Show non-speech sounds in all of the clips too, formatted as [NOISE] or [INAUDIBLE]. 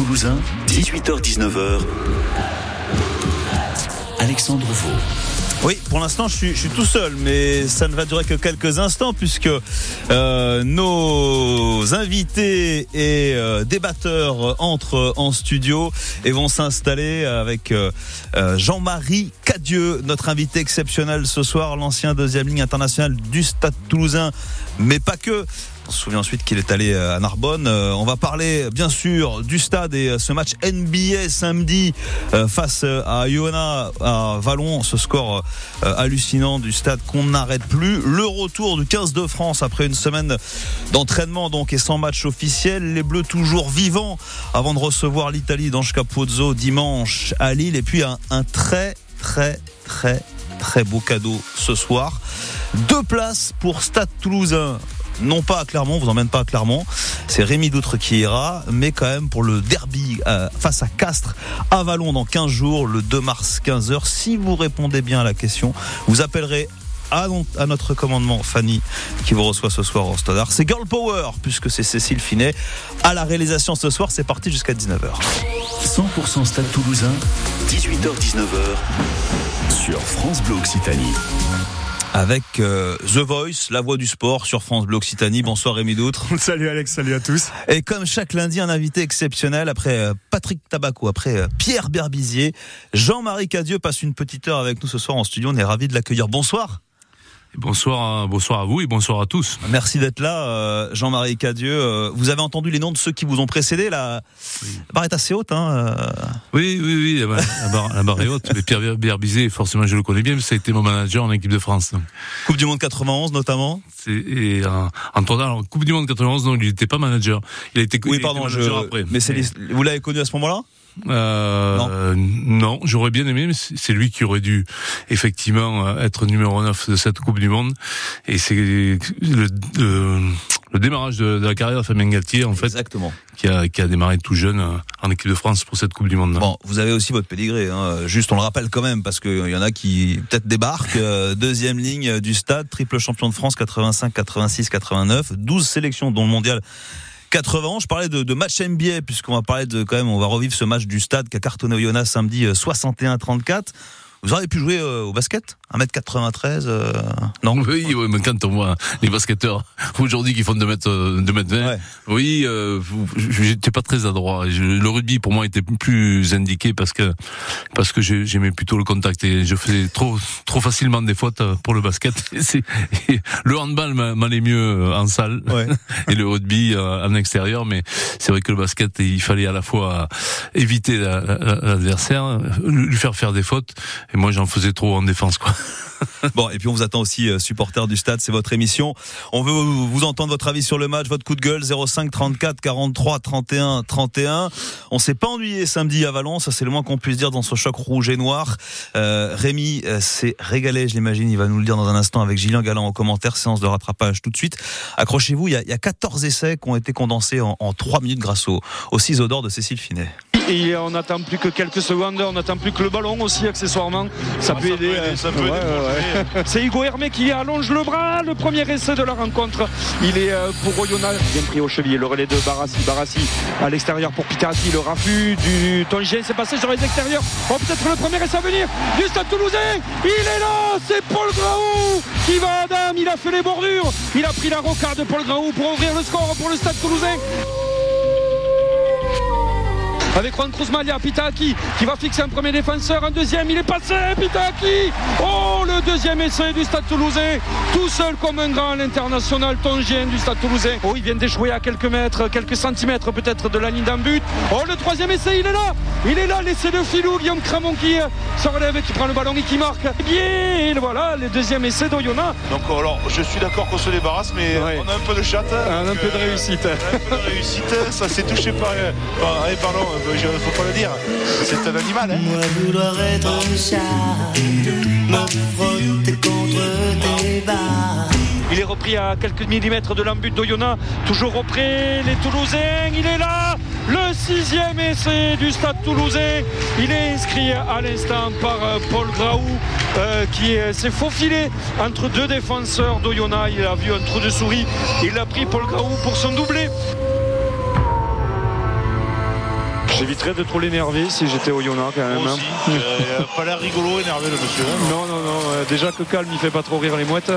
toulousain, 18h-19h. Alexandre Vaux. Oui, pour l'instant, je suis, tout seul, mais ça ne va durer que quelques instants puisque euh, nos invités et euh, débatteurs entrent en studio et vont s'installer avec euh, Jean-Marie Cadieux, notre invité exceptionnel ce soir, l'ancien deuxième ligne internationale du Stade Toulousain, mais pas que. On se souvient ensuite qu'il est allé euh, à Narbonne. Euh, on va parler bien sûr du stade et euh, ce match NBA samedi face à Iona à Vallon. Ce score hallucinant du stade qu'on n'arrête plus. Le retour du 15 de France après une semaine d'entraînement donc et sans match officiel. Les Bleus toujours vivants avant de recevoir l'Italie dans Capozzo dimanche à Lille. Et puis un, un très très très très beau cadeau ce soir. Deux places pour Stade Toulousain non pas à Clermont, vous emmène pas à Clermont. C'est Rémi Doutre qui ira, mais quand même pour le derby euh, face à Castres à Vallon dans 15 jours, le 2 mars 15h. Si vous répondez bien à la question, vous appellerez à, notre commandement Fanny qui vous reçoit ce soir au Stade C'est Girl Power puisque c'est Cécile Finet à la réalisation ce soir. C'est parti jusqu'à 19h. 100% Stade Toulousain, 18h-19h sur France Bleu Occitanie avec euh, The Voice, la voix du sport sur France Bleu Occitanie. Bonsoir Rémi Doutre. [LAUGHS] salut Alex, salut à tous. Et comme chaque lundi, un invité exceptionnel après euh, Patrick Tabaco, après euh, Pierre Berbizier, Jean-Marie Cadieux passe une petite heure avec nous ce soir en studio. On est ravis de l'accueillir. Bonsoir. Bonsoir, bonsoir à vous et bonsoir à tous. Merci d'être là, euh, Jean-Marie Cadieux. Euh, vous avez entendu les noms de ceux qui vous ont précédé. La, oui. la barre est assez haute. Hein, euh... Oui, oui, oui, la barre, la barre est haute. Mais Pierre Berbizet, forcément, je le connais bien, mais ça a été mon manager en équipe de France. Donc. Coupe du Monde 91 notamment. Et en, en Coupe du Monde 91, non, il n'était pas manager. Il a été oui, pardon, je... après. Mais, mais... vous l'avez connu à ce moment-là? Euh, non, non j'aurais bien aimé, mais c'est lui qui aurait dû effectivement euh, être numéro 9 de cette Coupe du Monde. Et c'est le, le, le, démarrage de, de, la carrière de Fabien Galtier, en fait, Exactement. Qui, a, qui a démarré tout jeune euh, en équipe de France pour cette Coupe du Monde. Bon, vous avez aussi votre pédigré, hein. juste on le rappelle quand même, parce qu'il y en a qui peut-être débarquent. deuxième ligne du stade, triple champion de France 85, 86, 89, 12 sélections dont le mondial 80 Je parlais de, de match NBA puisqu'on va parler de quand même, on va revivre ce match du stade qu'a cartonné samedi 61-34. Vous auriez pu jouer euh, au basket? 1m93 euh, Non? Oui, oui, mais quand on voit les basketteurs aujourd'hui qui font 2m, 2m20, ouais. oui, euh, j'étais pas très adroit. le rugby pour moi était plus indiqué parce que parce que j'aimais plutôt le contact et je faisais trop trop facilement des fautes pour le basket. [LAUGHS] Et le handball m'allait mieux en salle ouais. [LAUGHS] et le rugby en extérieur, mais c'est vrai que le basket il fallait à la fois éviter l'adversaire, lui faire faire des fautes et moi j'en faisais trop en défense quoi. [LAUGHS] bon, et puis on vous attend aussi, euh, supporter du stade, c'est votre émission. On veut vous entendre votre avis sur le match, votre coup de gueule, 05 34 43 31 31. On s'est pas ennuyé samedi à Valence, ça c'est le moins qu'on puisse dire dans ce choc rouge et noir. Euh, Rémi euh, s'est régalé, je l'imagine, il va nous le dire dans un instant avec Gillian Galland en commentaire, séance de rattrapage tout de suite. Accrochez-vous, il y y a 14 essais qui ont été condensés en, en 3 minutes grâce au, au ciseau d'or de Cécile Finet. Et on n'attend plus que quelques secondes, on n'attend plus que le ballon aussi accessoirement. Ça ah, peut ça aider. Peut aider ça peut ouais, aider ouais. C'est Hugo Hermé qui allonge le bras, le premier essai de la rencontre. Il est pour Oyonnax, bien pris au cheville, le relais de Barassi. Barassi à l'extérieur pour Pitati, le raffut du Tongien s'est passé sur les extérieurs. Oh, peut-être le premier essai à venir du Stade Toulousain. Il est là, c'est Paul Graou qui va à Adam, il a fait les bordures. Il a pris la rocade de Paul Graou pour ouvrir le score pour le Stade Toulousain avec Juan Cruz Malia, Pitaki qui va fixer un premier défenseur, un deuxième, il est passé, Pitaki Oh, le deuxième essai du Stade Toulousain, tout seul comme un grand, l'international tongien du Stade Toulousain. Oh, il vient d'échouer à quelques mètres, quelques centimètres peut-être de la ligne d'un but. Oh, le troisième essai, il est là Il est là, l'essai de Filou, Guillaume Cramon qui se relève et qui prend le ballon et qui marque. Bien, voilà, le deuxième essai d'Oyonnax. Donc, alors, je suis d'accord qu'on se débarrasse, mais ouais. on a un peu de chatte. Un, un peu de réussite. Un peu de réussite, ça s'est touché par, par, par, pardon, il faut pas le dire. C'est un animal. Hein Moi, vouloir être un chat, me frotter contre tes barres. Il est repris à quelques millimètres de l'embut d'Oyonnax. Toujours auprès, les Toulousains. Il est là. Le sixième essai du stade toulousain. Il est inscrit à l'instant par Paul Graou euh, qui s'est faufilé entre deux défenseurs d'Oyonnax. Il a vu un trou de souris. Il a pris Paul Graou pour son doublé. J'éviterais de trop l'énerver si j'étais au Yona quand même. Hein. aussi. Euh, pas l'air rigolo, énervé le monsieur. hein. Non, non, non. euh, déjà que calme, il fait pas trop rire les mouettes.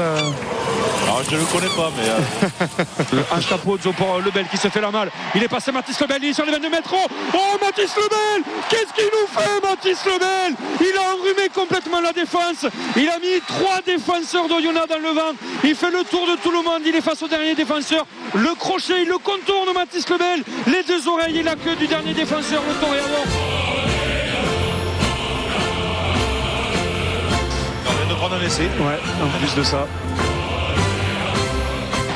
Euh. Alors je le connais pas, mais euh, [LAUGHS] Un chapeau pour Lebel qui se fait la malle. Il est passé Mathis Lebel, il est sur les 22 mètres. Oh, oh Mathis Lebel Qu'est-ce qu'il nous fait Mathis Lebel Il a enrhumé complètement la défense. Il a mis trois défenseurs d'Oyonnax dans le vent. Il fait le tour de tout le monde. Il est face au dernier défenseur. Le crochet, il le contourne Mathis Lebel. Les deux oreilles et la queue du dernier défenseur, le toréador. on vient de prendre un essai. Ouais, en plus de ça.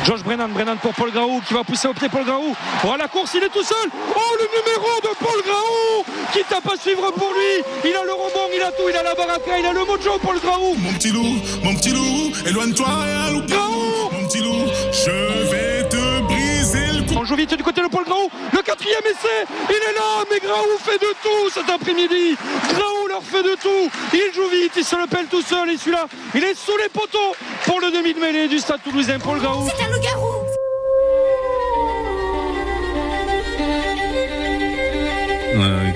Georges Brennan, Brennan pour Paul Graou qui va pousser au pied Paul Graou. Oh la course, il est tout seul. Oh le numéro de Paul Graou qui tape à suivre pour lui. Il a le rebond, il a tout, il a la baraka, il a le mojo Paul Graou. Mon petit loup, mon petit loup, éloigne-toi et un loup. Graou Mon petit loup, je vite du côté de Paul Graou. Le quatrième essai, il est là, mais Graou fait de tout cet après-midi. Graou leur fait de tout. Il joue vite, il se le pèle tout seul. Et celui-là, il est sous les poteaux pour le demi de mêlée du stade toulousain. Paul Graou. C'est un loup-garou Ouais,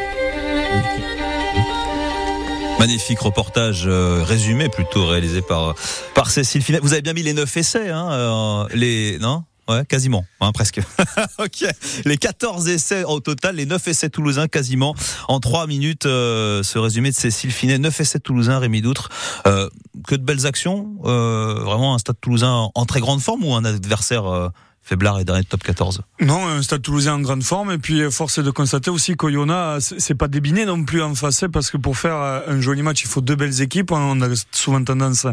Magnifique reportage euh, résumé plutôt réalisé par par Cécile Finet. Vous avez bien mis les neuf essais, hein, euh, les non? Ouais, quasiment, hein, presque. [LAUGHS] ok, les 14 essais au total, les 9 essais toulousains quasiment en 3 minutes. euh, ce résumé de Cécile Finet, 9 essais toulousains, Rémi Doutre. Euh, que de belles actions, euh, vraiment un stade toulousain en très grande forme ou un adversaire faiblard et dernier de top 14 Non, un stade toulousain en grande forme. Et puis, euh, force est de constater aussi qu'Oyonnax, c'est pas débiné non plus en face, hein, parce que pour faire euh, un joli match, il faut deux belles équipes. On a souvent tendance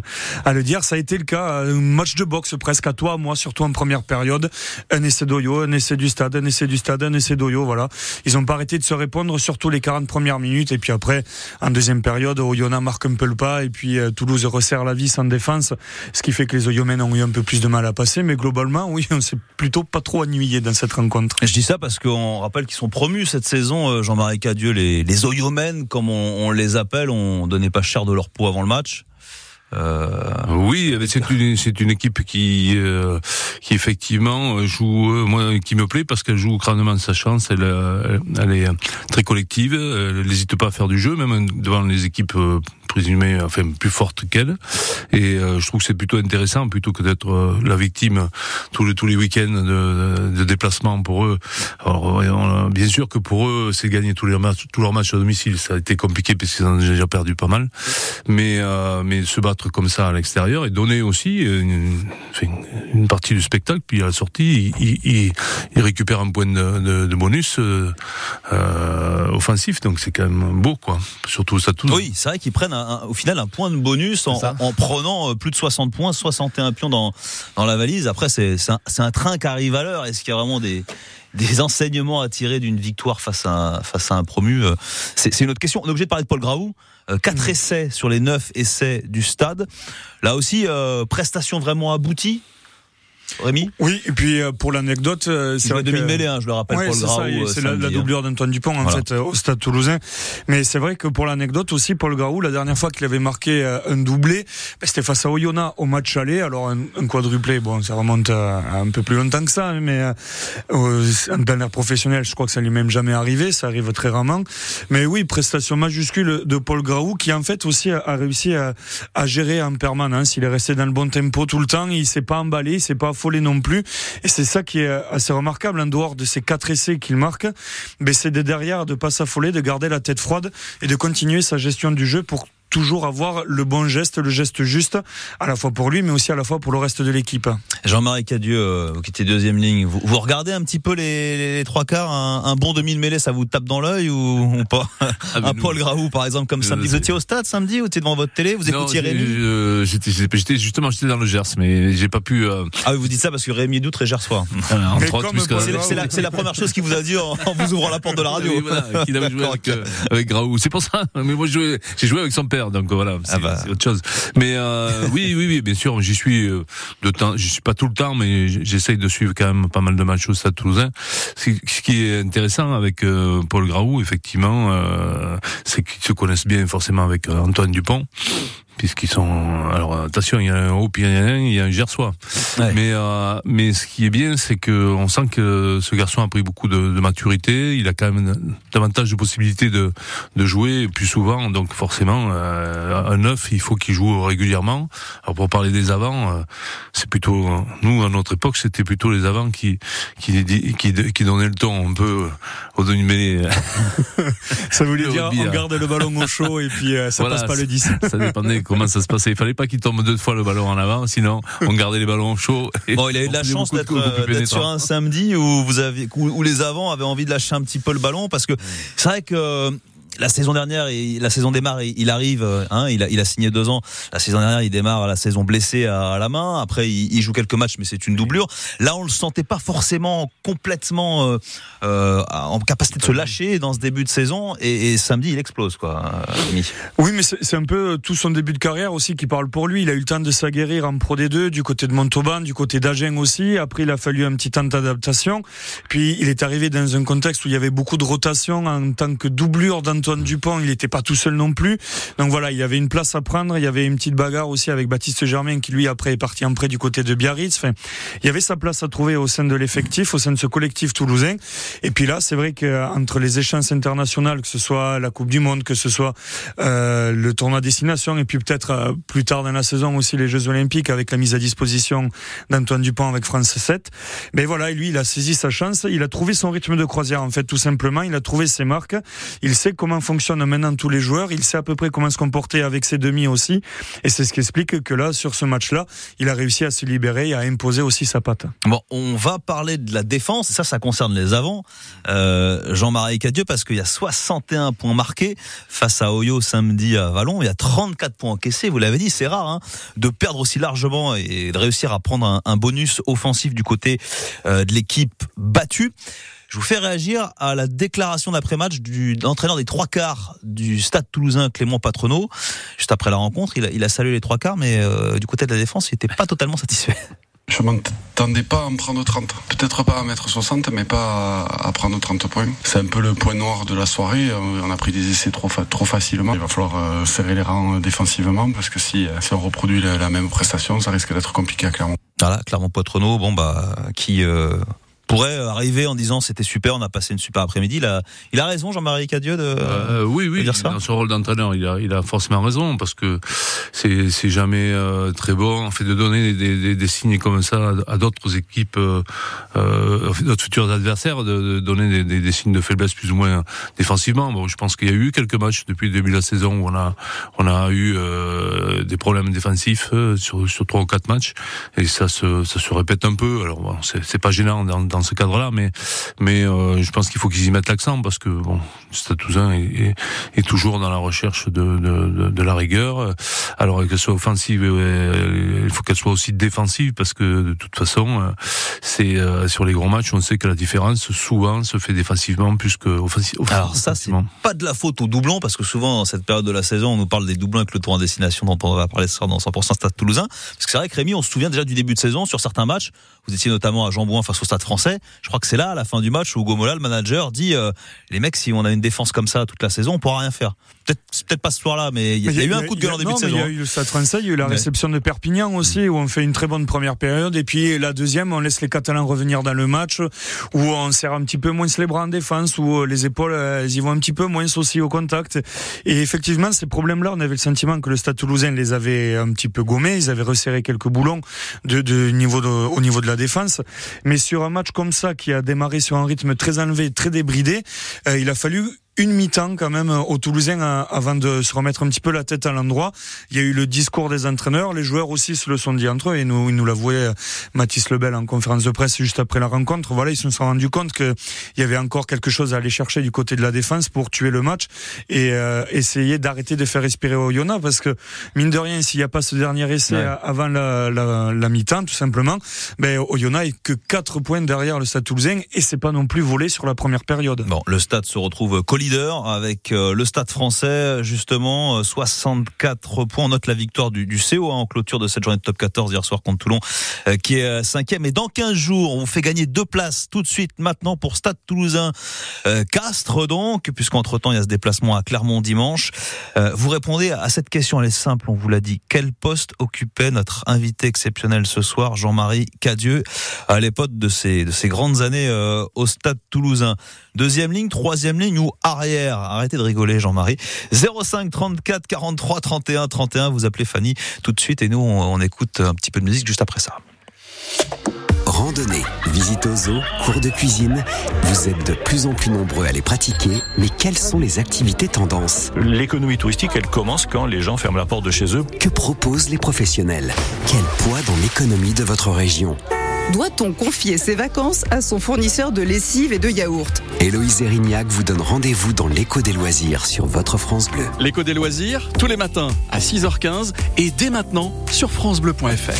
à le dire. Ça a été le cas. Un match de boxe presque à toi, moi, surtout en première période. Un essai d'Oyo, un essai du stade, un essai du stade, un essai d'Oyo, voilà. Ils ont pas arrêté de se répondre, surtout les 40 premières minutes. Et puis après, en deuxième période, Oyonnax marque un peu le pas. Et puis, euh, Toulouse resserre la vis en défense. Ce qui fait que les Oyomènes ont eu un peu plus de mal à passer. Mais globalement, oui, on s'est plutôt pas trop ennuyé dans cette rencontre. Je dis ça parce qu'on rappelle qu'ils sont promus cette saison, euh, Jean-Marie Cadieux, les, les Oyomènes, comme on, on les appelle, on donnait pas cher de leur peau avant le match. Euh, Oui, c'est une c'est une équipe qui euh, qui effectivement joue euh, moi qui me plaît parce qu'elle joue crânement sa chance. Elle elle est très collective. Elle n'hésite pas à faire du jeu même devant les équipes euh, présumées enfin plus fortes qu'elle. Et euh, je trouve que c'est plutôt intéressant plutôt que d'être euh, la victime tous les tous les week-ends de, de déplacement pour eux. Alors on- bien sûr que pour eux c'est gagner tous les matchs tous leurs matchs à domicile. Ça a été compliqué parce qu'ils ont déjà perdu pas mal. Mais euh, mais se battre comme ça à l'extérieur et donner aussi une, partie du spectacle. Puis à la sortie, il, il, il- il récupère un point de, bonus euh, euh, offensif. Donc c'est quand même beau, quoi. Surtout ça tout. oui, c'est vrai qu'ils prennent un- au final un point de bonus en, prenant euh, plus de 60 points, 61 pions dans, dans la valise. Après, c'est un, train qui arrive à l'heure. Est-ce qu'il y a vraiment des, des enseignements à tirer d'une victoire face à, un- face à un promu euh, C'est une autre question. On est obligé de parler de Paul Graou. Euh, quatre essais sur les neuf essais du stade. Là aussi, euh, prestation vraiment aboutie. Rémi Oui, et puis euh, pour l'anecdote, euh, c'est vrai que- demi-mêlée, hein, je le rappelle, Ouais, Paul c'est Graou. euh, c'est la, hein. doublure d'Antoine Dupont en fait au Stade Toulousain. Mais c'est vrai que pour l'anecdote aussi, Paul Graou, la dernière fois qu'il avait marqué un doublé, ben, c'était face à Oyonnax au match aller. Alors un, un quadruplé, bon, ça remonte à, un peu plus longtemps que ça, mais euh, en dernière professionnelle, je crois que ça lui est même jamais arrivé. Ça arrive très rarement. Mais oui, prestation majuscule de Paul Graou, qui en fait aussi a, a réussi à, à gérer en permanence. Il est resté dans le bon tempo tout le temps. Il s'est pas emballé, il s'est pas non plus. Et c'est ça qui est assez remarquable en dehors de ces quatre essais qu'il marque. Mais c'est de derrière de pas s'affoler, de garder la tête froide et de continuer sa gestion du jeu pour toujours avoir le bon geste, le geste juste, à la fois pour lui, mais aussi à la fois pour le reste de l'équipe. Jean-Marie Cadieux, euh, vous qui étiez deuxième ligne, vous, vous regardez un petit peu les, les, les trois quarts, un, un bon demi de mêlée, ça vous tape dans l'œil ou, ou pas [LAUGHS] Ah, Un nous- Paul Graou, par exemple, comme Euh, samedi. Vous étiez au stade samedi Vous étiez devant votre télé? Vous écoutiez Rémi? euh, j'étais, justement j'étais dans le Gers, mais j'ai pas pu. Euh, Ah oui, vous dites ça parce que Rémi Doutre est gersois. [LAUGHS] Paul C'est la, première chose qu'il vous a dit en, en vous ouvrant la porte de la radio. Oui, voilà, qu'il avait [LAUGHS] joué avec, euh, avec Graou. C'est pour ça. Mais moi, j'ai joué, j'ai joué avec son père, donc voilà, c'est Ah bah. autre chose. Mais euh, oui, oui, oui, bien sûr, j'y suis euh, de temps. J'y suis pas tout le temps, mais j'essaye de suivre quand même pas mal de matchs au Stade Toulousain. Ce ce qui est intéressant avec euh, Paul Graou, effectivement, euh, c'est qu'ils se connaissent bien forcément avec euh, Antoine Dupont puisqu'ils sont. Alors attention, il y a un haut pyrénéen, il y a un gersois. Mais euh, mais ce qui est bien, c'est que on sent que ce garçon a pris beaucoup de, de, maturité. Il a quand même davantage de possibilités de de jouer plus souvent. Donc forcément, euh, un neuf, il faut qu'il joue régulièrement. Alors pour parler des avants, euh, c'est plutôt nous à notre époque, c'était plutôt les avants qui qui qui, qui donnaient le ton un peu au demi mêlée. ça voulait dire on garde le ballon au chaud et puis euh, ça passe pas le 10. ça dépendait comment ça se passait? Il fallait pas qu'il tombe deux fois le ballon en avant, sinon on gardait les ballons chauds. Bon, il a eu de la chance d'être sur un samedi où vous avez où les avants avaient envie de lâcher un petit peu le ballon parce que c'est vrai que la saison dernière, la saison démarre, il arrive, euh, hein, il, a, il signé deux ans. La saison dernière, il démarre la saison blessé à, la main. Après, il, joue quelques matchs, mais c'est une doublure. Là, on le sentait pas forcément complètement euh, euh, en capacité de se lâcher dans ce début de saison. Et, samedi, il explose, quoi. Oui, mais c'est un peu tout son début de carrière aussi qui parle pour lui. Il a eu le temps de s'aguerrir en Pro D2, du côté de Montauban, du côté d'Agen aussi. Après, il a fallu un petit temps d'adaptation. Puis, il est arrivé dans un contexte où il y avait beaucoup de rotation en tant que doublure d'Antoine Antoine Dupont, il n'était pas tout seul non plus. Donc voilà, il y avait une place à prendre. Il y avait une petite bagarre aussi avec Baptiste Germain qui lui après est parti en prêt du côté de Biarritz. Il y avait sa place à trouver au sein de l'effectif, au sein de ce collectif toulousain. Et puis là, c'est vrai qu'entre les échéances internationales, que ce soit la Coupe du Monde, que ce soit euh, le tournoi destination, et puis peut-être euh, plus tard dans la saison aussi les Jeux Olympiques avec la mise à disposition d'Antoine Dupont avec France 7. Mais voilà, lui, il a saisi sa chance. Il a trouvé son rythme de croisière en fait, tout simplement. Il a trouvé ses marques. Il sait comment fonctionne maintenant tous les joueurs. Il sait à peu près comment se comporter avec ses demi aussi. Et c'est ce qui explique que là, sur ce match-là, il a réussi à se libérer et à imposer aussi sa patte. Bon, on va parler de la défense. Ça, ça concerne les avants. Euh, Jean-Marie Cadieux, parce qu'il y a 61 points marqués face à Oyo samedi à Vallon. Il y a 34 points encaissés. Vous l'avez dit, c'est rare hein, de perdre aussi largement et de réussir à prendre un, bonus offensif du côté euh, de l'équipe battue. Je vous fais réagir à la déclaration d'après-match du l'entraîneur des trois quarts du Stade Toulousain, Clément Patroneau. Juste après la rencontre, il a, il a salué les trois quarts, mais euh, du côté de la défense, il n'était pas totalement satisfait. [LAUGHS] Je m'attendais pas à en prendre 30. Peut-être pas à mettre 60, mais pas à prendre 30 points. C'est un peu le point noir de la soirée. Euh, on a pris des essais trop, trop facilement. Il va falloir euh, serrer les rangs défensivement parce que si, si on reproduit la, même prestation, ça risque d'être compliqué à Clermont. Voilà, Clermont Poitrenaud, bon bah qui pourrait arriver en disant c'était super, on a passé une super après-midi. Il a, il a raison, Jean-Marie Cadieux, de, euh, oui, oui, dire ça. Dans son rôle d'entraîneur, il a, il a forcément raison parce que c'est, c'est jamais euh, très bon, en fait, de donner des, des, des signes comme ça à, d'autres équipes, euh, euh, d'autres futurs adversaires, de, de donner des, des, signes de faiblesse plus ou moins défensivement. Bon, je pense qu'il y a eu quelques matchs depuis le début de la saison où on a, on a eu euh, des problèmes défensifs sur, sur trois ou quatre matchs et ça se, ça se répète un peu. Alors, bon, c'est, c'est pas gênant dans, dans dans ce cadre-là, mais mais euh, je pense qu'il faut qu'ils y mettent l'accent parce que bon, Stade Toulousain est, est, toujours dans la recherche de, de, de, la rigueur. Alors qu'elle soit offensive, euh, il faut qu'elle soit aussi défensive parce que de toute façon, euh, c'est sur les gros matchs, on sait que la différence souvent se fait défensivement plus que offensivement. Alors ça, c'est pas de la faute aux doublons parce que souvent dans cette période de la saison, on nous parle des doublons avec le tour en destination dont on va parler ce soir dans 100% Stade Toulousain. Parce que c'est vrai que Rémi, on se souvient déjà du début de saison sur certains matchs. Vous étiez notamment à Jambouin face au Stade Français je crois que c'est là, à la fin du match, où Gomola, le manager, dit euh, les mecs, si on a une défense comme ça toute la saison, on pourra rien faire. Peut-être, peut-être pas ce soir-là, mais il y, a eu un coup de gueule en début de saison. Il y a eu le Stade Français, il y a eu la réception de Perpignan aussi, où on fait une très bonne première période, et puis la deuxième, on laisse les Catalans revenir dans le match, où on serre un petit peu moins les bras en défense, où les épaules, elles y vont un petit peu moins aussi au contact. Et effectivement, ces problèmes-là, on avait le sentiment que le Stade Toulousain les avait un petit peu gommés, ils avaient resserré quelques boulons de, de niveau de, au niveau de la défense. Mais sur un match comme ça, qui a démarré sur un rythme très enlevé, très débridé, euh, il a fallu une mi-temps quand même aux Toulousains euh, avant de se remettre un petit peu la tête à l'endroit. Il y a eu le discours des entraîneurs, les joueurs aussi se le sont dit entre eux et nous, il nous l'avouait euh, Mathis Lebel en conférence de presse juste après la rencontre. Voilà, ils se sont rendus compte qu'il y avait encore quelque chose à aller chercher du côté de la défense pour tuer le match et euh, essayer d'arrêter de faire respirer Oyonnax parce que mine de rien, s'il n'y a pas ce dernier essai avant la, la, la mi-temps, tout simplement, ben Oyonnax est que 4 points derrière le Stade Toulousain et c'est pas non plus volé sur la première période. Bon, le Stade se retrouve collier avec euh, le Stade français, justement, euh, 64 points. On note la victoire du, du CO hein, en clôture de cette journée de top 14 hier soir contre Toulon, euh, qui est euh, cinquième. Et dans 15 jours, on vous fait gagner deux places tout de suite maintenant pour Stade Toulousain euh, Castres, donc, puisqu'entre-temps, il y a ce déplacement à Clermont dimanche. Euh, vous répondez à cette question, elle est simple, on vous l'a dit. Quel poste occupait notre invité exceptionnel ce soir, Jean-Marie Cadieux, à l'époque de ses, de ses grandes années euh, au Stade Toulousain? Deuxième ligne, troisième ligne ou arrière Arrêtez de rigoler, Jean-Marie. 05 34 43 31 31. Vous appelez Fanny tout de suite et nous, on, on écoute un petit peu de musique juste après ça. Randonnée, visite aux zoo, cours de cuisine, vous êtes de plus en plus nombreux à les pratiquer, mais quelles sont les activités tendances? L'économie touristique, elle commence quand les gens ferment la porte de chez eux. Que proposent les professionnels? Quel poids dans l'économie de votre région? Doit-on confier ses vacances à son fournisseur de lessive et de yaourt Héloïse Erignac vous donne rendez-vous dans l'écho des loisirs sur votre France Bleu. L'écho des loisirs, tous les matins à 6h15 et dès maintenant sur francebleu.fr.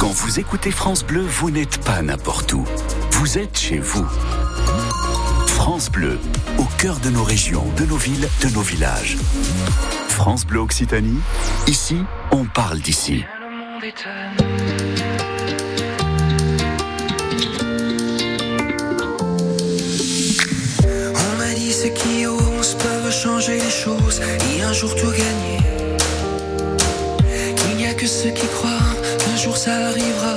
Quand vous écoutez France Bleu, vous n'êtes pas n'importe où. Vous êtes chez vous. France Bleu, au cœur de nos régions, de nos villes, de nos villages. France Bleu Occitanie, ici, on parle d'ici. On m'a ceux qui osent peuvent changer les choses et un jour tout gagner. Qu'il n'y a que ceux qui croient qu'un jour ça arrivera,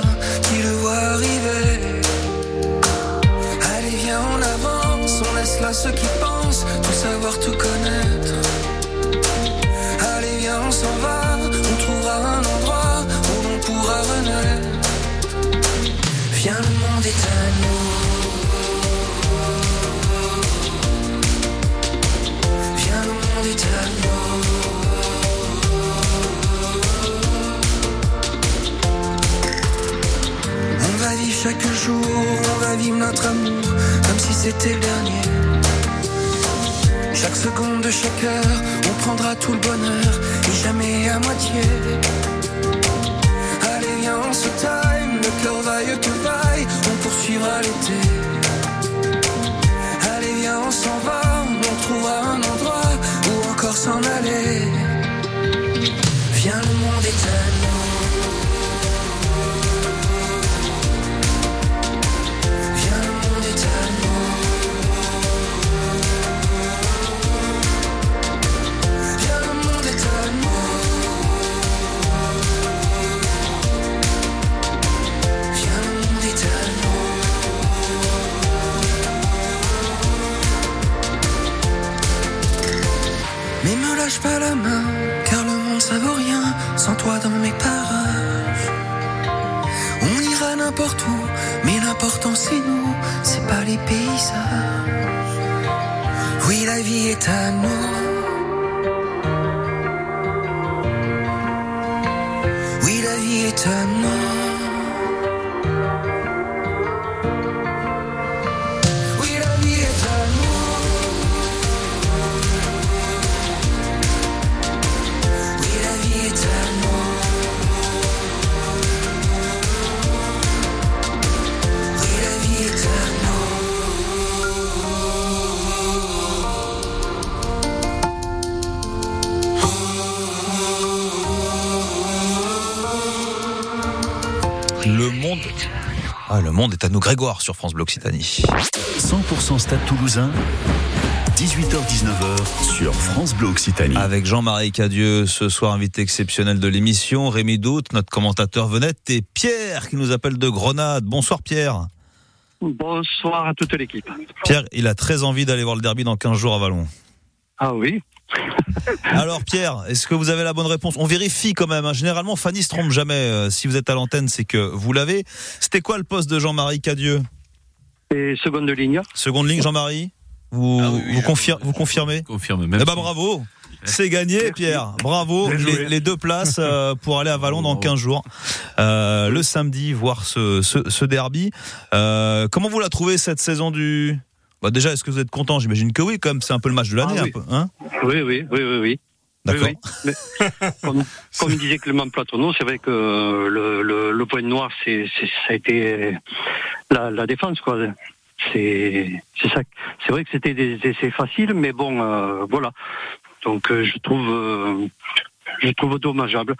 jour, on va vivre notre amour comme si c'était le dernier. Chaque seconde de chaque heure, on prendra tout le bonheur et jamais à moitié. Allez, viens, on se time, le cœur vaille que vaille, on poursuivra l'été. Allez, viens, on s'en va, on trouvera un endroit où encore s'en aller. Nous, Grégoire, sur France Bleu Occitanie. 100% Stade Toulousain, 18h-19h sur France Bleu Occitanie. Avec Jean-Marie Cadieux, ce soir invité exceptionnel de l'émission, Rémi Doute, notre commentateur venette, et Pierre qui nous appelle de Grenade. Bonsoir Pierre. Bonsoir à toute l'équipe. Pierre, il a très envie d'aller voir le derby dans 15 jours à Vallon. Ah oui [LAUGHS] Alors Pierre, est-ce que vous avez la bonne réponse? On vérifie quand même. hein. Généralement, Fanny se trompe jamais. Euh, Si vous êtes à l'antenne, c'est que vous l'avez. C'était quoi le poste de Jean-Marie Cadieux? Et seconde ligne. Seconde ligne, Jean-Marie? Vous, vous, confir- vous confirmez? Confirme. Même Eh ben si- bravo c'est gagné, Pierre. Bravo. Les, les deux places euh, pour aller à Vallon dans 15 jours. Euh, le samedi, voir ce, ce, ce derby. Euh, comment vous la trouvez cette saison du... Bah déjà, est-ce que vous êtes content J'imagine que oui, quand même. C'est un peu le match de l'année. Ah oui. un peu, hein Oui, oui, oui, oui, oui. D'accord. Oui, oui. [LAUGHS] Comme, comme disait Clément Platonneau, c'est vrai que le, le, le point noir, c'est, ça a été la, la défense, quoi. c'est ça. C'est vrai que c'était des essais faciles, mais bon, euh, voilà. Donc euh, je trouve euh, je trouve dommageable.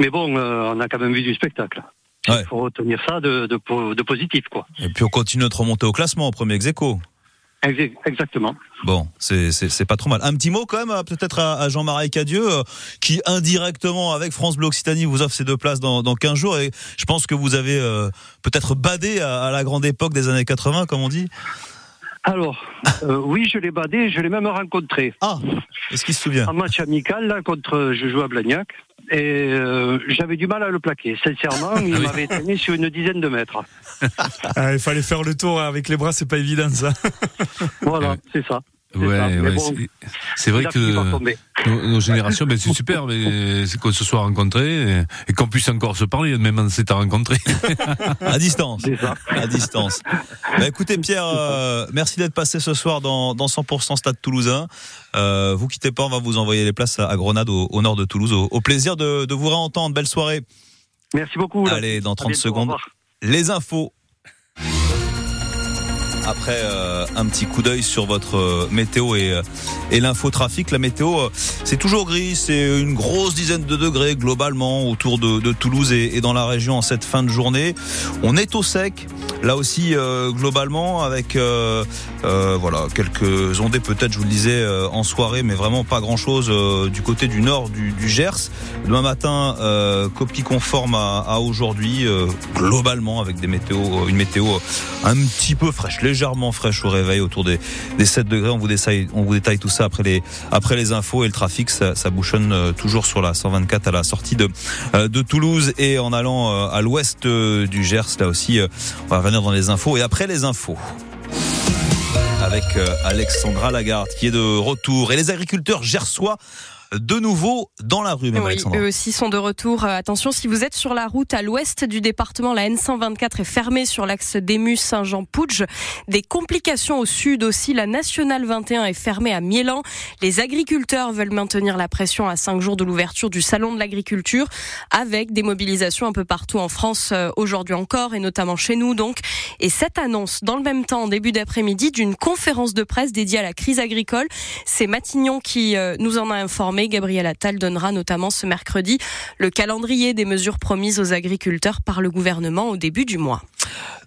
Mais bon, euh, on a quand même vu du spectacle. Il faut retenir ça de, de, po- de positif, quoi. Et puis on continue notre remontée au classement, au premier ex aequo. Exa- Exactement. Bon, c'est pas trop mal. Un petit mot quand même, euh, peut-être à, à Jean-Marie Cadieux, euh, qui indirectement avec France Bleu Occitanie vous offre ces deux places dans, dans 15 jours. Et je pense que vous avez euh, peut-être badé à, à la grande époque des années 80, comme on dit. Alors, euh, [LAUGHS] oui, je l'ai badé, je l'ai même rencontré. Ah, est-ce qu'il se souvient? Un match amical, là, contre, je jouais à Blagnac, et euh, j'avais du mal à le plaquer. Sincèrement, il m'avait traîné sur une dizaine de mètres. Ah, il fallait faire le tour avec les bras, c'est pas évident ça. Voilà, c'est ça. Ouais, bon, c'est- vrai que nos, nos générations, ben, c'est super, mais c'est qu'on se soit rencontrés et, et qu'on puisse encore se parler, même en s'étant rencontrés. [LAUGHS] À distance. À distance. Bah, écoutez Pierre, euh, merci d'être passé ce soir dans, dans 100% Stade Toulousain. Euh, vous quittez pas, on va vous envoyer les places à, à Grenade, au, au nord de Toulouse. Au, au plaisir de, de vous réentendre. Belle soirée. Merci beaucoup. là. Allez, dans À 30 bientôt, au secondes, les infos. Après euh, un petit coup d'œil sur votre euh, météo et, euh, et l'infotrafic, la météo, c'est toujours gris, c'est une grosse dizaine de degrés globalement autour de, Toulouse et, dans la région en cette fin de journée. On est au sec, là aussi globalement avec voilà quelques ondées peut-être, je vous le disais en soirée, mais vraiment pas grand-chose du côté du nord du, Gers. Demain matin, copie conforme à, à aujourd'hui, globalement avec des météos, une météo un petit peu fraîche, légèrement fraîche au réveil, autour des, des 7 degrés. On vous détaille, tout ça après les, après les infos et le trafic. Ça, bouchonne euh, toujours sur la 124 à la sortie de, euh, de Toulouse et en allant euh, à l'ouest du Gers. Là aussi, on va revenir dans les infos et après les infos avec Alexandra Lagarde qui est de retour et les agriculteurs gersois de nouveau dans la rue, même Oui, eux aussi sont de retour. Euh, Attention, si vous êtes sur la route à l'ouest du département, la N124 est fermée sur l'axe Démus-Saint-Jean-Pouge. Des complications au sud aussi. La Nationale 21 est fermée à Miélan. Les agriculteurs veulent maintenir la pression à cinq jours de l'ouverture du Salon de l'agriculture avec des mobilisations un peu partout en France euh, aujourd'hui encore et notamment chez nous donc. Et cette annonce dans le même temps, en début d'après-midi, d'une conférence de presse dédiée à la crise agricole. C'est Matignon qui euh, nous en a informé. Gabriel Attal donnera notamment ce mercredi le calendrier des mesures promises aux agriculteurs par le gouvernement au début du mois.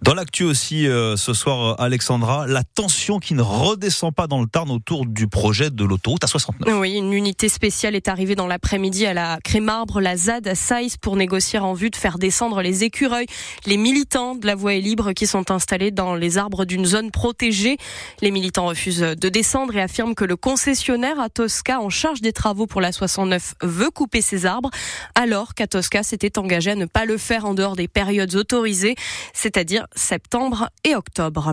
Dans l'actu aussi euh, ce soir, euh, Alexandra, la tension qui ne redescend pas dans le Tarn autour du projet de l'autoroute à 69. Oui, une unité spéciale est arrivée dans l'après-midi à la Crémarbre, la ZAD à Saïs pour négocier en vue de faire descendre les écureuils. Les militants de la voie est libre qui sont installés dans les arbres d'une zone protégée. Les militants refusent de descendre et affirment que le concessionnaire à Tosca en charge des travaux pour la 69 veut couper ces arbres, alors qu'à Tosca s'était engagé à ne pas le faire en dehors des périodes autorisées, c'est-à-dire septembre et octobre.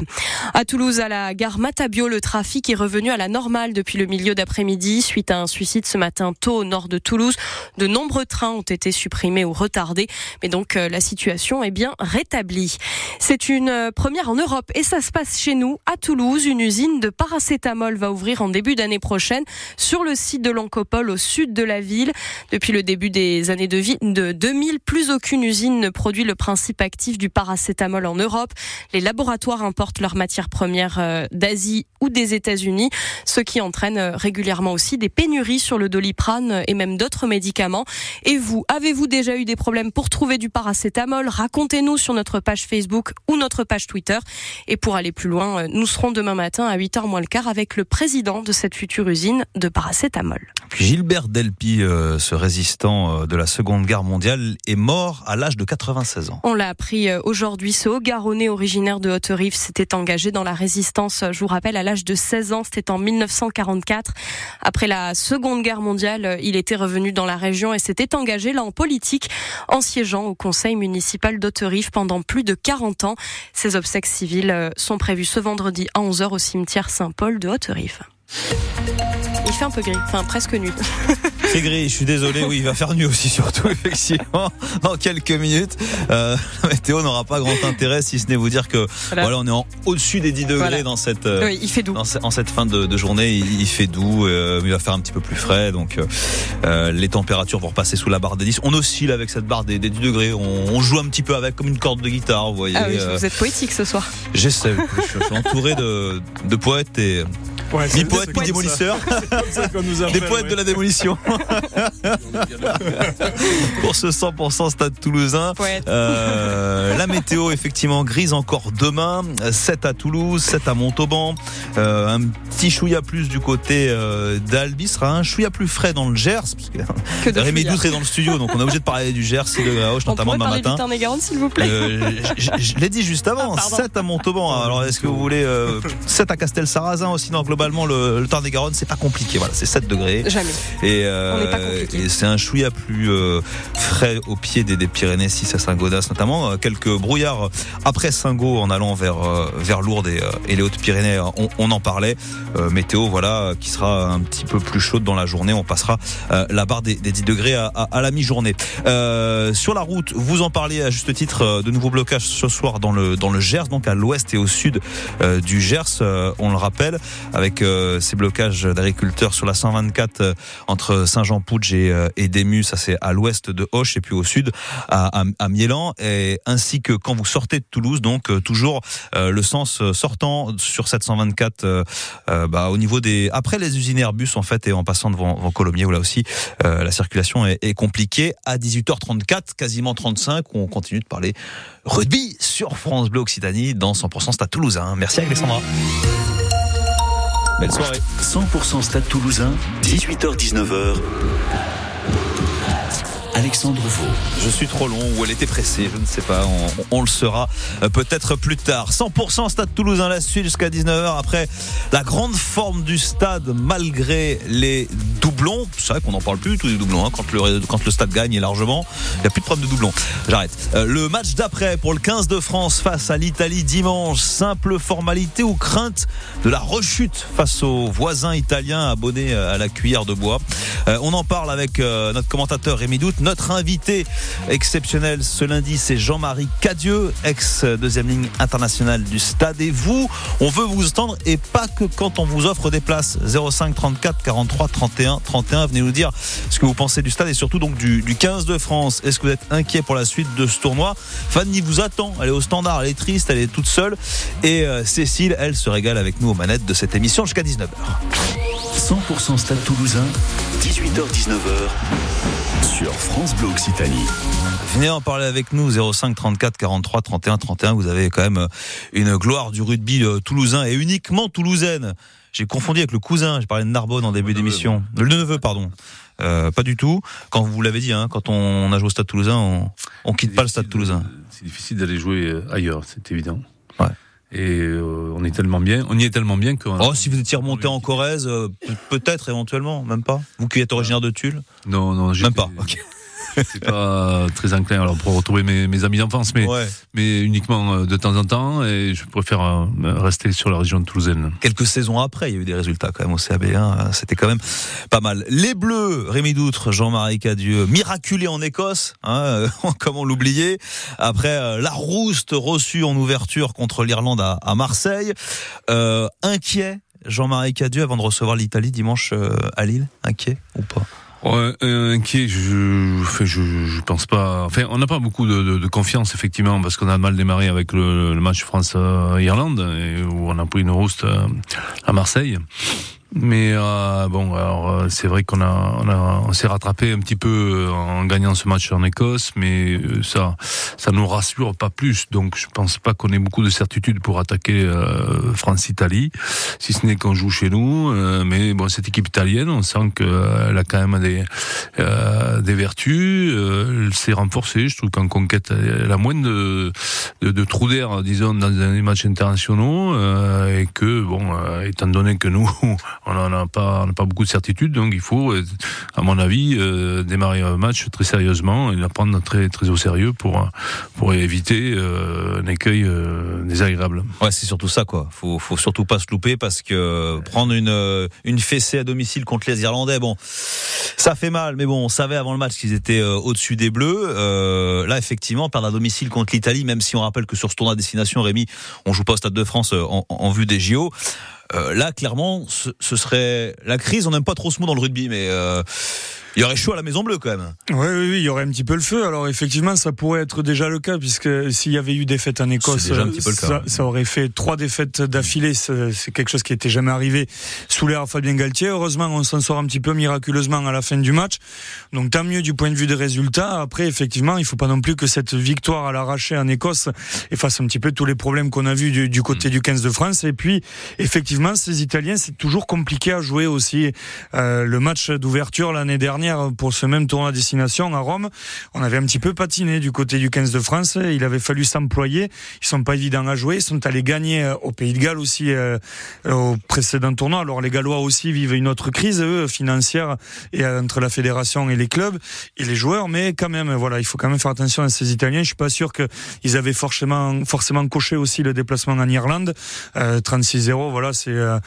À Toulouse, à la gare Matabio, le trafic est revenu à la normale depuis le milieu d'après-midi suite à un suicide ce matin tôt au nord de Toulouse. De nombreux trains ont été supprimés ou retardés, mais donc euh, la situation est bien rétablie. C'est une euh, première en Europe et ça se passe chez nous, à Toulouse. Une usine de paracétamol va ouvrir en début d'année prochaine sur le site de l'Oncopole au sud de la ville. Depuis le début des années de, vie, de 2000, plus aucune usine ne produit le principe actif du paracétamol en Europe. Les laboratoires importent leurs matières premières euh, d'Asie ou des États-Unis, ce qui entraîne euh, régulièrement aussi des pénuries sur le doliprane et même d'autres médicaments. Et vous, avez-vous déjà eu des problèmes pour trouver du paracétamol? Racontez-nous sur notre page Facebook ou notre page Twitter. Et pour aller plus loin, euh, nous serons demain matin à 8h moins le quart avec le président de cette future usine de paracétamol. Gilbert Delpy, euh, ce résistant euh, de la Seconde Guerre mondiale, est mort à l'âge de 96 ans. On l'a appris euh, aujourd'hui. Ce Haut-Garonnais originaire de Haute-Rive s'était engagé dans la résistance, je vous rappelle, à l'âge de 16 ans. C'était en 1944. Après la Seconde Guerre mondiale, il était revenu dans la région et s'était engagé là en politique en siégeant au conseil municipal d'Haute-Rive pendant plus de 40 ans. Ses obsèques civiles euh, sont prévues ce vendredi à 11h au cimetière Saint-Paul de Haute-Rive. Il fait un peu gris, enfin presque nu. [LAUGHS] gris, je suis désolé. Oui, il va faire nuit aussi, surtout, [LAUGHS] effectivement, dans quelques minutes. Euh, la météo n'aura pas grand intérêt, si ce n'est vous dire que voilà, on est en au-dessus des 10 degrés Voilà. dans cette. euh, Oui, il fait doux. dans en cette fin de, de journée, il, il fait doux, euh, il va faire un petit peu plus frais, donc euh, euh, les températures vont repasser sous la barre des 10. On oscille avec cette barre des, des 10 degrés, on, on joue un petit peu avec comme une corde de guitare, vous voyez. Ah oui, vous êtes poétique ce soir. J'essaie, je, je suis entouré de, de poètes et Ouais, c'est- c'est. [LAUGHS] C'est qu'on nous Des poètes ouais. de la démolition. [LAUGHS] Pour ce 100% stade toulousain. Euh, la météo, effectivement, grise encore demain. 7 à Toulouse, 7 à Montauban. Euh, un petit chouïa plus du côté euh, d'Albi. Sera un chouïa plus frais dans le Gers. Parce que, de Rémi. Doutre est dans le studio, donc on est obligé de parler du Gers, 6 degrés à Auch, On notamment demain matin. s'il vous plaît. Euh, je je l'ai dit juste avant, 7 à Montauban. Alors est-ce que vous voulez euh, 7 à Castel-Sarrazin aussi Non, globalement le, le Tarn-et-Garonne, c'est pas compliqué. Voilà, c'est 7 degrés. Jamais. Et, On n'est pas compliqué. et c'est un chouïa plus euh, frais au pied des, des Pyrénées, 6 à Saint-Gaudens notamment. Euh, Quelques brouillards après Saint-Gau en allant vers euh, vers Lourdes et, euh, et les Hautes-Pyrénées. On, on en parlait. Euh, météo, voilà, qui sera un petit peu plus chaude dans la journée. On passera euh, la barre des, des 10 degrés à, à- à la mi-journée. Euh, sur la route, vous en parliez à juste titre euh, de nouveaux blocages ce soir dans le dans le Gers, donc à l'ouest et au sud euh, du Gers. Euh, on le rappelle, avec euh, ces blocages d'agriculteurs sur la 124 euh, entre Saint-Jean-Pouge et, euh, et Démus, ça c'est à l'ouest de Auch et puis au sud à, Miélan, et ainsi que quand vous sortez de Toulouse, donc euh, toujours euh, le sens sortant sur cette 124 euh, euh, bah, au niveau des après les usines Airbus en fait et en passant devant, Colomiers où là aussi la circulation est, compliquée à 18h34 quasiment 35 où on continue de parler rugby sur France Bleu Occitanie dans 100% Stade Toulousain. Merci Alexandra. Belle soirée. 100% Stade Toulousain, 18h-19h. Alexandre Vaux. Je suis trop long ou elle était pressée, je ne sais pas. On, le saura euh, peut-être plus tard. 100% Stade Toulousain la suite jusqu'à 19h après la grande forme du stade malgré les doublons. C'est vrai qu'on n'en parle plus tous les doublons hein, quand, le, stade gagne largement. Il n'y a plus de problème de doublons. J'arrête. Euh, le match d'après pour le 15 de France face à l'Italie dimanche. Simple formalité ou crainte de la rechute face aux voisins italiens abonnés à la cuillère de bois. Euh, on en parle avec euh, notre commentateur Rémi Doute. Notre invité exceptionnel ce lundi, c'est Jean-Marie Cadieux, ex-deuxième ligne internationale du stade. Et vous, on veut vous entendre et pas que quand on vous offre des places. 05 34 43 31 31. Venez nous dire ce que vous pensez du stade et surtout du 15 de France. Est-ce que vous êtes inquiet pour la suite de ce tournoi? Fanny vous attend. Elle est au standard, elle est triste, elle est toute seule. Et euh, Cécile, elle se régale avec nous aux manettes de cette émission jusqu'à 19h. 100% Stade Toulousain, 18h-19h sur France Bleu Occitanie. Venez en parler avec nous 05 34 43 31 31. Vous avez quand même euh, une gloire du rugby euh, toulousain et uniquement toulousaine. J'ai confondu avec le cousin. J'ai parlé de Narbonne en début d'émission. Le neveu, pardon. Euh, pas du tout. Quand vous l'avez dit, hein, quand on a joué au Stade Toulousain, on, on quitte pas le Stade Toulousain. C'est difficile d'aller jouer ailleurs, c'est évident. Ouais. Et euh, on est tellement bien, on y est tellement bien qu'on. Oh, si vous étiez remonté en Corrèze, euh, pe- peut-être éventuellement, même pas. Vous qui êtes originaire de Tulle. Non, non, même pas. C'est pas très enclin alors pour retrouver mes, mes amis d'enfance, mais Ouais. mais uniquement euh, de temps en temps. Et je préfère euh, rester sur la région toulousaine. Quelques saisons après, il y a eu des résultats quand même au CAB1. hein. C'était quand même pas mal. Les Bleus, Rémi Doutre, Jean-Marie Cadieux, miraculés en Écosse, hein, [LAUGHS] comment l'oublier. Après euh, la rouste reçue en ouverture contre l'Irlande à, à Marseille. Euh, inquiet, Jean-Marie Cadieux, avant de recevoir l'Italie dimanche euh, à Lille. Inquiet ou pas? Ouais, euh, je, je, je pense pas. Enfin, on n'a pas beaucoup de, de, de confiance effectivement parce qu'on a mal démarré avec le, le match France-Irlande où on a pris une rouste euh, à Marseille. Mais euh, bon, alors euh, c'est vrai qu'on a, on a, on s'est rattrapé un petit peu euh, en gagnant ce match en Écosse, mais euh, ça, ça nous rassure pas plus. Donc, je pense pas qu'on ait beaucoup de certitude pour attaquer euh, France-Italie, si ce n'est qu'on joue chez nous. Euh, mais bon, cette équipe italienne, on sent qu'elle a quand même des, des vertus. Elle s'est renforcée. Je trouve qu'en conquête, elle a moins de, de, de trous d'air, disons, dans les matchs internationaux, et que bon, étant donné que nous on n'a pas, pas beaucoup de certitudes, donc il faut, euh, à mon avis, euh, démarrer un match très sérieusement et la prendre très, très au sérieux pour, pour éviter euh, un écueil euh, désagréable. Ouais, c'est surtout ça, quoi. Faut, faut surtout pas se louper parce que prendre une, euh, une fessée à domicile contre les Irlandais, bon, ça fait mal, mais bon, on savait avant le match qu'ils étaient euh, au-dessus des Bleus. Là, effectivement, perdre à domicile contre l'Italie, même si on rappelle que sur ce tournoi à destination, Rémi, on joue pas au Stade de France en, en vue des JO. Euh, là, clairement, ce, serait la crise. On n'aime pas trop ce mot dans le rugby, mais euh, il y aurait chaud à la Maison Bleue quand même. Oui, oui, oui, il y aurait un petit peu le feu. Alors effectivement, ça pourrait être déjà le cas, puisque s'il y avait eu des fêtes en Écosse, déjà un petit peu le cas. ça, ça aurait fait trois défaites d'affilée. C'est quelque chose qui n'était jamais arrivé sous l'ère Fabien Galtier. Heureusement, on s'en sort un petit peu miraculeusement à la fin du match. Donc tant mieux du point de vue des résultats. Après, effectivement, il faut pas non plus que cette victoire à l'arraché en Écosse efface un petit peu tous les problèmes qu'on a vus du, du côté du 15 de France. Et puis, effectivement, ces Italiens, c'est toujours compliqué à jouer aussi. Euh, le match d'ouverture l'année dernière pour ce même tournoi à destination à Rome, on avait un petit peu patiné du côté du 15 de France. Il avait fallu s'employer. Ils sont pas évidents à jouer. Ils sont allés gagner euh, au Pays de Galles aussi euh, au précédent tournoi. Alors les Gallois aussi vivent une autre crise eux, financière et euh, entre la fédération et les clubs et les joueurs. Mais quand même, voilà, il faut quand même faire attention à ces Italiens. Je suis pas sûr qu'ils avaient forcément forcément coché aussi le déplacement en Irlande. Euh, 36-0, voilà, c'est euh,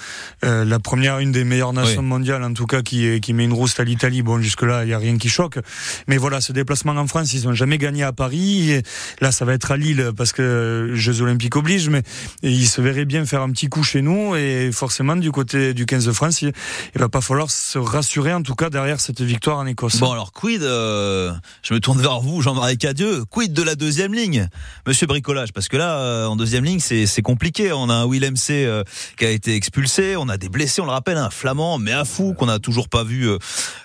euh, la première, une des meilleures nations Oui. mondiales en tout cas qui qui met une rouste à l'Italie. Bon, jusque-là, il y a rien qui choque. Mais voilà, ce déplacement en France, ils ont jamais gagné à Paris. Et là, ça va être à Lille parce que Jeux Olympiques obligent, mais ils se verraient bien faire un petit coup chez nous. Et forcément, du côté du 15 de France, il, il va pas falloir se rassurer, en tout cas, derrière cette victoire en Écosse. Bon alors quid euh, Je me tourne vers vous, Jean-Marie Cadieux. Quid de la deuxième ligne, Monsieur Bricolage? Parce que là, euh, en deuxième ligne, c'est compliqué. On a un Willem C euh, qui a été expulsé, on a des blessés, on le rappelle, un Flamand, mais à fou qu'on n'a toujours pas vu. euh,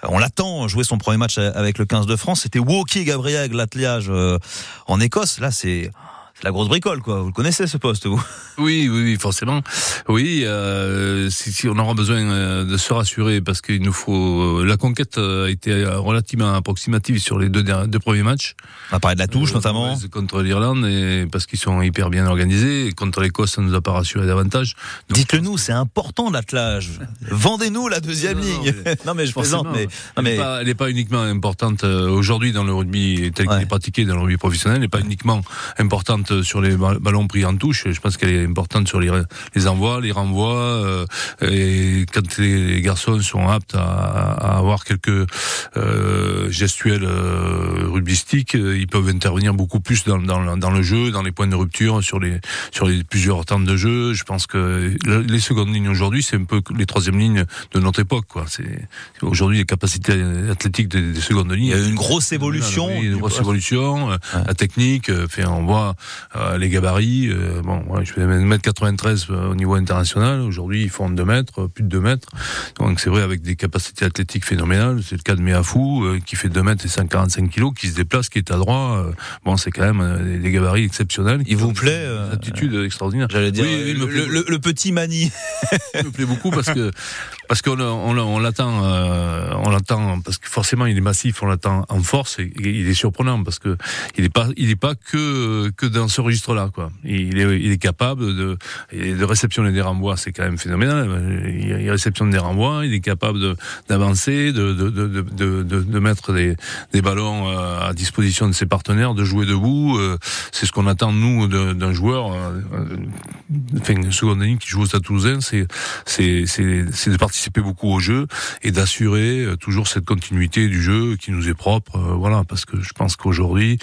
on l'attend jouer son premier match avec le 15 de France. C'était Woki Gabriel, l'attelage euh, en Écosse. Là, c'est c'est la grosse bricole, quoi. Vous le connaissez ce poste, vous Oui, oui, oui, forcément. Oui, euh, si, si on aura besoin euh, de se rassurer parce qu'il nous faut. euh, La conquête euh, a été relativement approximative sur les deux, derniers- deux premiers matchs. On a parlé de la touche, notamment. contre l'Irlande et parce qu'ils sont hyper bien organisés. Et contre l'Écosse, ça nous a pas rassuré davantage. Dites-le nous, c'est important l'attelage. Vendez-nous la deuxième Non, non, ligne. mais- [LAUGHS] Non mais je Forcément. mais non, Elle n'est mais pas, elle est pas uniquement importante aujourd'hui dans le rugby tel qu'il Ouais. est pratiqué dans le rugby professionnel. Elle n'est pas uniquement importante sur les ba- ballons pris en touche. Je pense qu'elle est importante sur les, les envois, les renvois. euh, et quand les garçons sont aptes à, à avoir quelques euh, gestuels euh, rugbystiques, euh, ils peuvent intervenir beaucoup plus dans, dans, dans le jeu, dans les points de rupture, sur les sur les plusieurs temps de jeu. Je pense que le- les secondes lignes aujourd'hui, c'est un peu les troisième lignes de notre époque. Quoi. C'est aujourd'hui les capacités athlétiques des, des secondes lignes. il y a une grosse évolution. Oui, une grosse évolution, euh, la technique, euh, fait, on voit euh, les gabarits. euh, bon, ouais, je fais 1m93 euh, au niveau international. Aujourd'hui, ils font 2 mètres, euh, plus de 2 mètres. Donc c'est vrai avec des capacités athlétiques phénoménales. C'est le cas de Meafou euh, qui fait 2 mètres et 145 kilos, qui se déplace, qui est à droit. euh, bon, c'est quand même euh, des gabarits exceptionnels. Il vous plaît euh, Des attitudes extraordinaires. J'allais dire Oui, le- le petit Mani. [LAUGHS] Il me plaît beaucoup parce que [LAUGHS] parce qu'on on, on l'attend euh, on l'attend parce que forcément il est massif on l'attend en force et, il est surprenant parce que il est pas il est pas que que dans ce registre là quoi. Il est il est capable de de réceptionner des renvois c'est quand même phénoménal. Il, il réceptionne des renvois il est capable d'avancer de de, de, de, de, mettre des des ballons euh, à disposition de ses partenaires de jouer debout euh, c'est ce qu'on attend nous d'un joueur euh, enfin ligne qui joue au Stade Toulousain c'est c'est c'est de participer beaucoup au jeu et d'assurer euh, toujours cette continuité du jeu qui nous est propre euh, voilà parce que je pense qu'aujourd'hui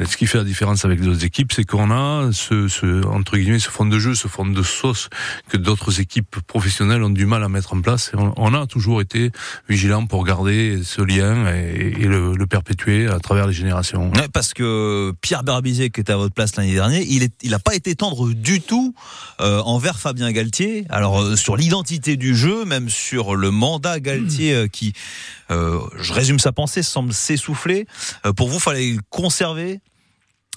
euh, ce qui fait la différence avec les autres équipes c'est qu'on a ce, ce entre guillemets ce fond de jeu ce fond de sauce que d'autres équipes professionnelles ont du mal à mettre en place on, a toujours été vigilant pour garder ce lien et, le, perpétuer à travers les générations parce que Pierre Berbizier, qui était à votre place l'année dernière, il est, il a pas été tendre du tout envers Fabien Galtier. Alors sur l'identité du jeu, même sur le mandat Galtier euh, qui, euh, je résume sa pensée, semble s'essouffler. Euh, pour vous, fallait conserver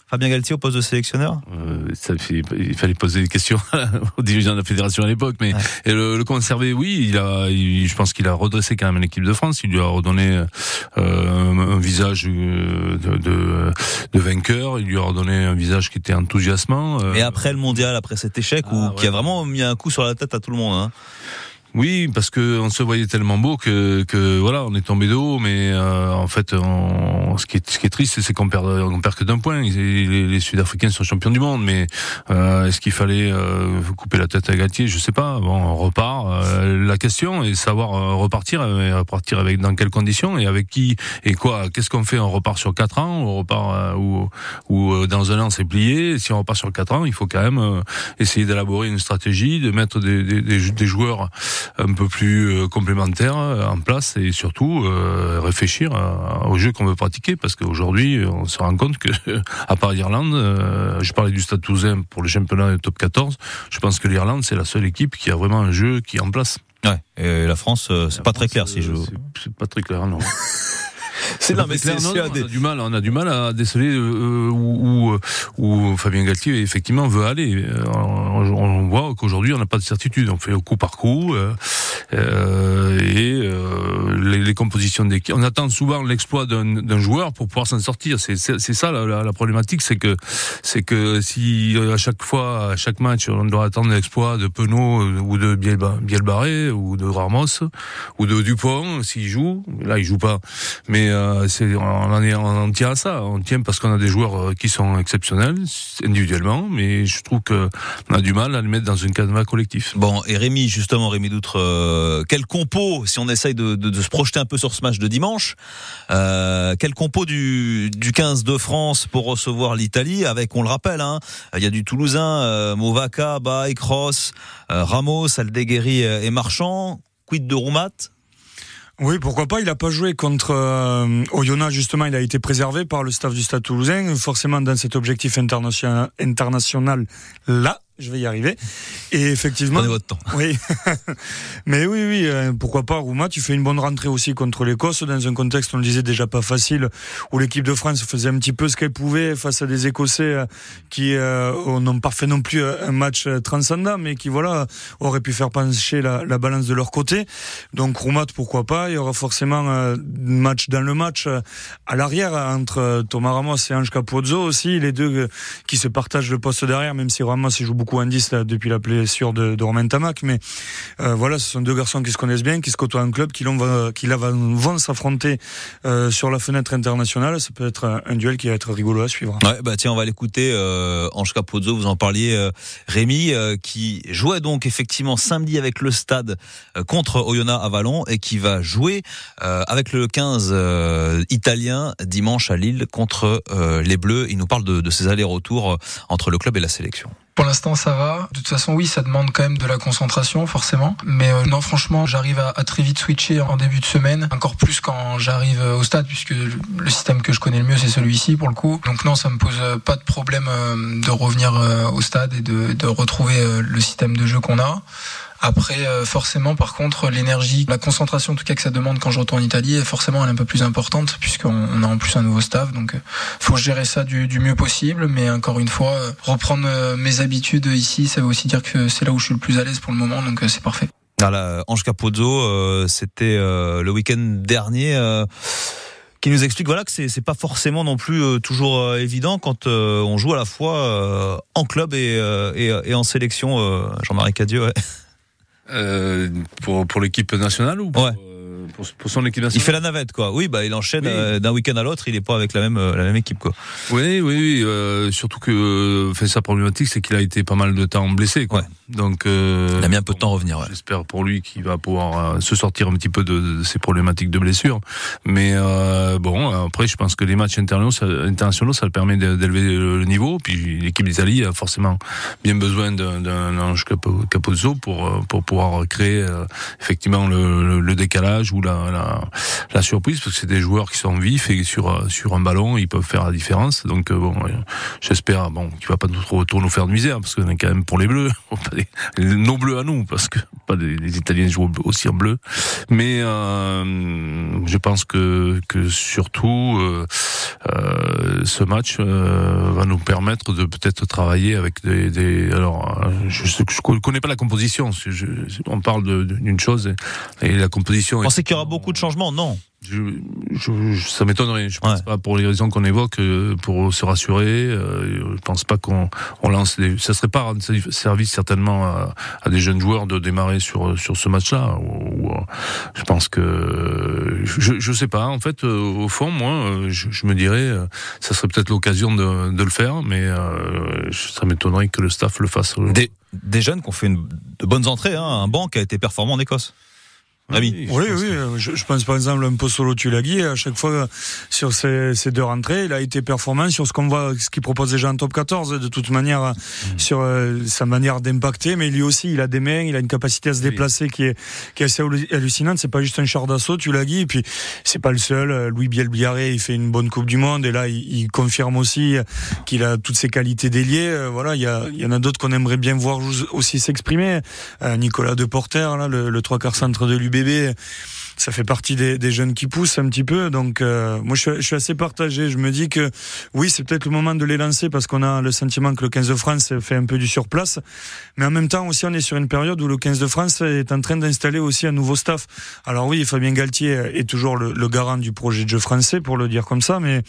Fabien Galtier au poste de sélectionneur? Euh, ça fait- il fallait poser des questions [LAUGHS] aux dirigeants de la fédération à l'époque, mais et le, le conserver, oui, il a, il- je pense qu'il a redressé quand même l'équipe de France. Il lui a redonné euh, un, un visage de, de, de vainqueur. Il lui a redonné un visage qui était enthousiasmant. euh, Et après le mondial, après cet échec, où, Ah, qui a ouais. vraiment mis un coup sur la tête à tout le monde. Hein. Oui, parce que on se voyait tellement beau que, que voilà, on est tombé d'eau, mais euh, en fait, on, ce, qui est, ce qui est triste, c'est qu'on perd, on perd que d'un point. Les, les Sud-Africains sont champions du monde, mais euh, est-ce qu'il fallait euh, couper la tête à Galtier? Je sais pas. Bon, on repart. Euh, la question est de savoir euh, repartir, et repartir avec dans quelles conditions et avec qui et quoi? Qu'est-ce qu'on fait? On repart sur quatre ans, on repart ou, ou dans un an c'est plié. Si on repart sur quatre ans, il faut quand même essayer d'élaborer une stratégie, de mettre des, des, des joueurs un peu plus euh, complémentaires euh, en place et surtout euh, réfléchir au jeu qu'on veut pratiquer parce qu'aujourd'hui on se rend compte que [LAUGHS] à part l'Irlande, je parlais du Stade Toulousain pour le championnat top 14, je pense que l'Irlande c'est la seule équipe qui a vraiment un jeu qui est en place. Ouais, et la France c'est pas très clair si je c'est pas très clair non. [LAUGHS] C'est mais c'est on a du mal, on a du mal à déceler où, où, où, Fabien Galtier effectivement veut aller. On, on voit qu'aujourd'hui on n'a pas de certitude, on fait coup par coup euh, euh et euh, les, compositions d'équipe. On attend souvent l'exploit d'un joueur pour pouvoir s'en sortir. C'est ça la, problématique, c'est que c'est que si à chaque fois, à chaque match, on doit attendre l'exploit de Penaud ou de Bielbarré ou de Ramos ou de Dupont s'il joue, là il joue pas, mais euh, on, en on tient à ça. On tient parce qu'on a des joueurs euh, qui sont exceptionnels individuellement, mais je trouve qu'on a du mal à les mettre dans une canevas collectif. Bon, et Rémi, justement, Rémi Doutre, euh, quel compo, si on essaye de, de, de, se projeter un peu sur ce match de dimanche, euh, quel compo du, du 15 de France pour recevoir l'Italie avec, on le rappelle, hein, il y a du Toulousain, euh, Movaca, Baï, Cross, Ramos, Aldeguerri et Marchand, quid de Roumat? Oui, pourquoi pas. Il n'a pas joué contre euh, Oyonnax, justement. Il a été préservé par le staff du Stade toulousain. Forcément, dans cet objectif international là, je vais y arriver. Et effectivement. Prenez votre temps. [LAUGHS] Oui. Mais oui, oui, euh, pourquoi pas, Rouma, tu fais une bonne rentrée aussi contre l'Écosse dans un contexte, on le disait déjà pas facile, où l'équipe de France faisait un petit peu ce qu'elle pouvait face à des Écossais euh, qui euh, n'ont pas fait non plus un match transcendant, mais qui, voilà, auraient pu faire pencher la, la balance de leur côté. Donc, Roumat, pourquoi pas. Il y aura forcément un match dans le match à l'arrière entre Thomas Ramos et Ange Capozzo aussi, les deux qui se partagent le poste derrière, même si Ramos joue beaucoup beaucoup là, depuis la blessure de, de Romain Tamac, mais euh, voilà, ce sont deux garçons qui se connaissent bien, qui se côtoient en club, qui, vont, qui là vont s'affronter euh, sur la fenêtre internationale. Ça peut être un, duel qui va être rigolo à suivre. Ouais, bah tiens, on va l'écouter. Euh, Ange Capozzo, vous en parliez, euh, Rémi, euh, qui jouait donc effectivement samedi avec le Stade contre Oyonnax à Vallon et qui va jouer avec le 15 italien dimanche à Lille contre les Bleus. Il nous parle de ses allers-retours entre le club et la sélection. Pour l'instant, ça va. De toute façon, oui, ça demande quand même de la concentration, forcément. Mais euh, non, franchement, j'arrive à, très vite switcher en début de semaine, encore plus quand j'arrive euh, au stade, puisque le système que je connais le mieux, c'est celui-ci, pour le coup. Donc non, ça me pose euh, pas de problème de revenir au stade et de, de retrouver le système de jeu qu'on a. Après, euh, forcément, par contre, l'énergie, la concentration en tout cas que ça demande quand je retourne en Italie, forcément, elle est un peu plus importante puisqu'on a en plus un nouveau staff. Donc, euh, faut gérer ça du, mieux possible. Mais encore une fois, euh, reprendre mes habitudes ici, ça veut aussi dire que c'est là où je suis le plus à l'aise pour le moment. Donc, c'est parfait. Voilà, Ange Capozzo, c'était le week-end dernier qui nous explique voilà que c'est pas forcément non plus toujours évident quand on joue à la fois en club et en sélection. Jean-Marie Cadieux. Ouais. Euh, pour, pour l'équipe nationale ou ouais pour, son équipe nationale. Il fait la navette, quoi. Oui, bah il enchaîne euh, d'un week-end à l'autre. Il est pas avec la même euh, la même équipe, quoi. Oui, oui, oui. Euh, surtout que fait sa problématique, c'est qu'il a été pas mal de temps blessé, quoi. Donc il a mis un peu de temps à revenir. Ouais. J'espère pour lui qu'il va pouvoir se sortir un petit peu de, de ses problématiques de blessure. Mais bon, après, je pense que les matchs internationaux, internationaux, ça le permet d'élever le niveau. Puis l'équipe d'Italie a forcément bien besoin d'un ange Capozzo pour pour pouvoir créer effectivement le, le décalage ou la, la, la, surprise parce que c'est des joueurs qui sont vifs et sur sur un ballon ils peuvent faire la différence. Donc euh, bon, euh, j'espère bon qu'il va pas trop, trop nous faire de misère parce qu'on est quand même pour les bleus, [LAUGHS] nos bleus à nous parce que pas les, Italiens jouent aussi en bleu. Mais euh, je pense que que surtout euh, euh ce match va nous permettre de peut-être travailler avec des, des alors je, je connais pas la composition. On parle d'une chose et, la composition. Est qu'il y aura beaucoup de changements Non. je, je, ça m'étonnerait. Je pense pas pour les raisons qu'on évoque, euh, pour se rassurer. Euh, je pense pas qu'on on lance. Des, ça serait pas rendre service certainement à, à, des jeunes joueurs de démarrer sur sur ce match-là. Ou, je pense que je, je sais pas. En fait, euh, au fond, moi, je, je me dirais, ça serait peut-être l'occasion de, de, le faire, mais ça m'étonnerait que le staff le fasse. Des, des jeunes qui ont fait une, de bonnes entrées. Hein, un banc qui a été performant en Écosse. Oui, oui, oui. Je, je, pense par exemple un peu solo Tulagi. À chaque fois sur ces, ces, deux rentrées, il a été performant sur ce qu'on voit, ce qu'il propose déjà en top 14. De toute manière, mmh. sur euh, sa manière d'impacter, mais lui aussi, il a des mains, il a une capacité à se déplacer qui est qui est assez hallucinante. C'est pas juste un char d'assaut Tulagi. Et puis c'est pas le seul. Euh, Louis Bielbiaré, il fait une bonne Coupe du Monde et là, il, il confirme aussi qu'il a toutes ses qualités d'ailier. Euh, voilà, il y, a, il y en a d'autres qu'on aimerait bien voir aussi s'exprimer. Nicolas Deporter, là, le, le trois quarts centre de l'UB bébé ça fait partie des, des, jeunes qui poussent un petit peu. Donc euh, moi je, je, suis assez partagé. Je me dis que oui c'est peut-être le moment de les lancer parce qu'on a le sentiment que le 15 de France fait un peu du surplace. Mais en même temps aussi on est sur une période où le 15 de France est en train d'installer aussi un nouveau staff. Alors oui Fabien Galtier est toujours le, le garant du projet de jeu français pour le dire comme ça. Mais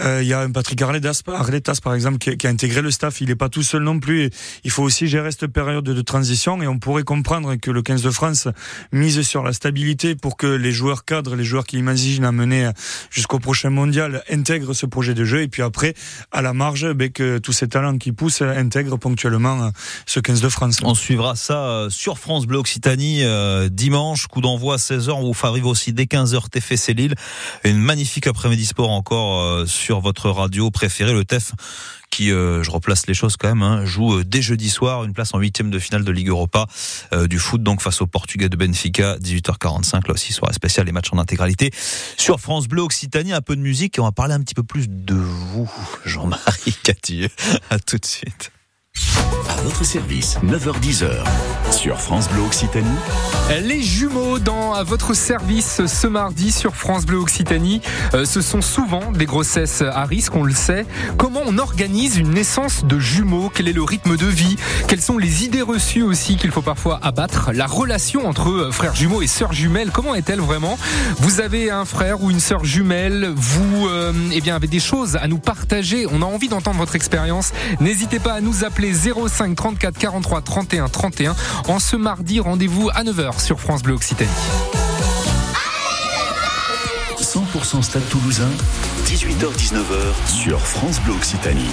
euh, il y a un Patrick Arletas, Arletas par exemple qui, qui, a intégré le staff. Il n'est pas tout seul non plus. il faut aussi gérer cette période de transition et on pourrait comprendre que le 15 de France mise sur la stabilité pour que les joueurs cadres, les joueurs qui imaginent à mener jusqu'au prochain mondial intègrent ce projet de jeu et puis après, à la marge, ben, que tous ces talents qui poussent intègrent ponctuellement ce 15 de France. On suivra ça euh, sur France Bleu Occitanie euh, dimanche, coup d'envoi à 16h, on vous arrive aussi dès 15h TFC Lille. Une magnifique après-midi sport encore euh, sur votre radio préférée, le TEF qui, euh, je replace les choses quand même, hein, joue euh, dès jeudi soir une place en huitième de finale de Ligue Europa euh, du foot, donc face au Portugais de Benfica, 18h45, là aussi soirée spéciale, les matchs en intégralité. Sur France Bleu Occitanie, un peu de musique et on va parler un petit peu plus de vous, Jean-Marie Catieux. [LAUGHS] À tout de suite. À votre service, 9h10h, sur France Bleu Occitanie. Les jumeaux dans votre service ce mardi sur France Bleu Occitanie. Euh, ce sont souvent des grossesses à risque, on le sait. Comment on organise une naissance de jumeaux? Quel est le rythme de vie? Quelles sont les idées reçues aussi qu'il faut parfois abattre? La relation entre euh, frères jumeaux et sœurs jumelles, comment est-elle vraiment? Vous avez un frère ou une sœur jumelle, vous euh, eh bien, avez des choses à nous partager. On a envie d'entendre votre expérience. N'hésitez pas à nous appeler 05 34 43 31 31. En en ce mardi. Rendez-vous à 9h sur France Bleu Occitanie. 100% Stade Toulousain, 18h-19h sur France Bleu Occitanie.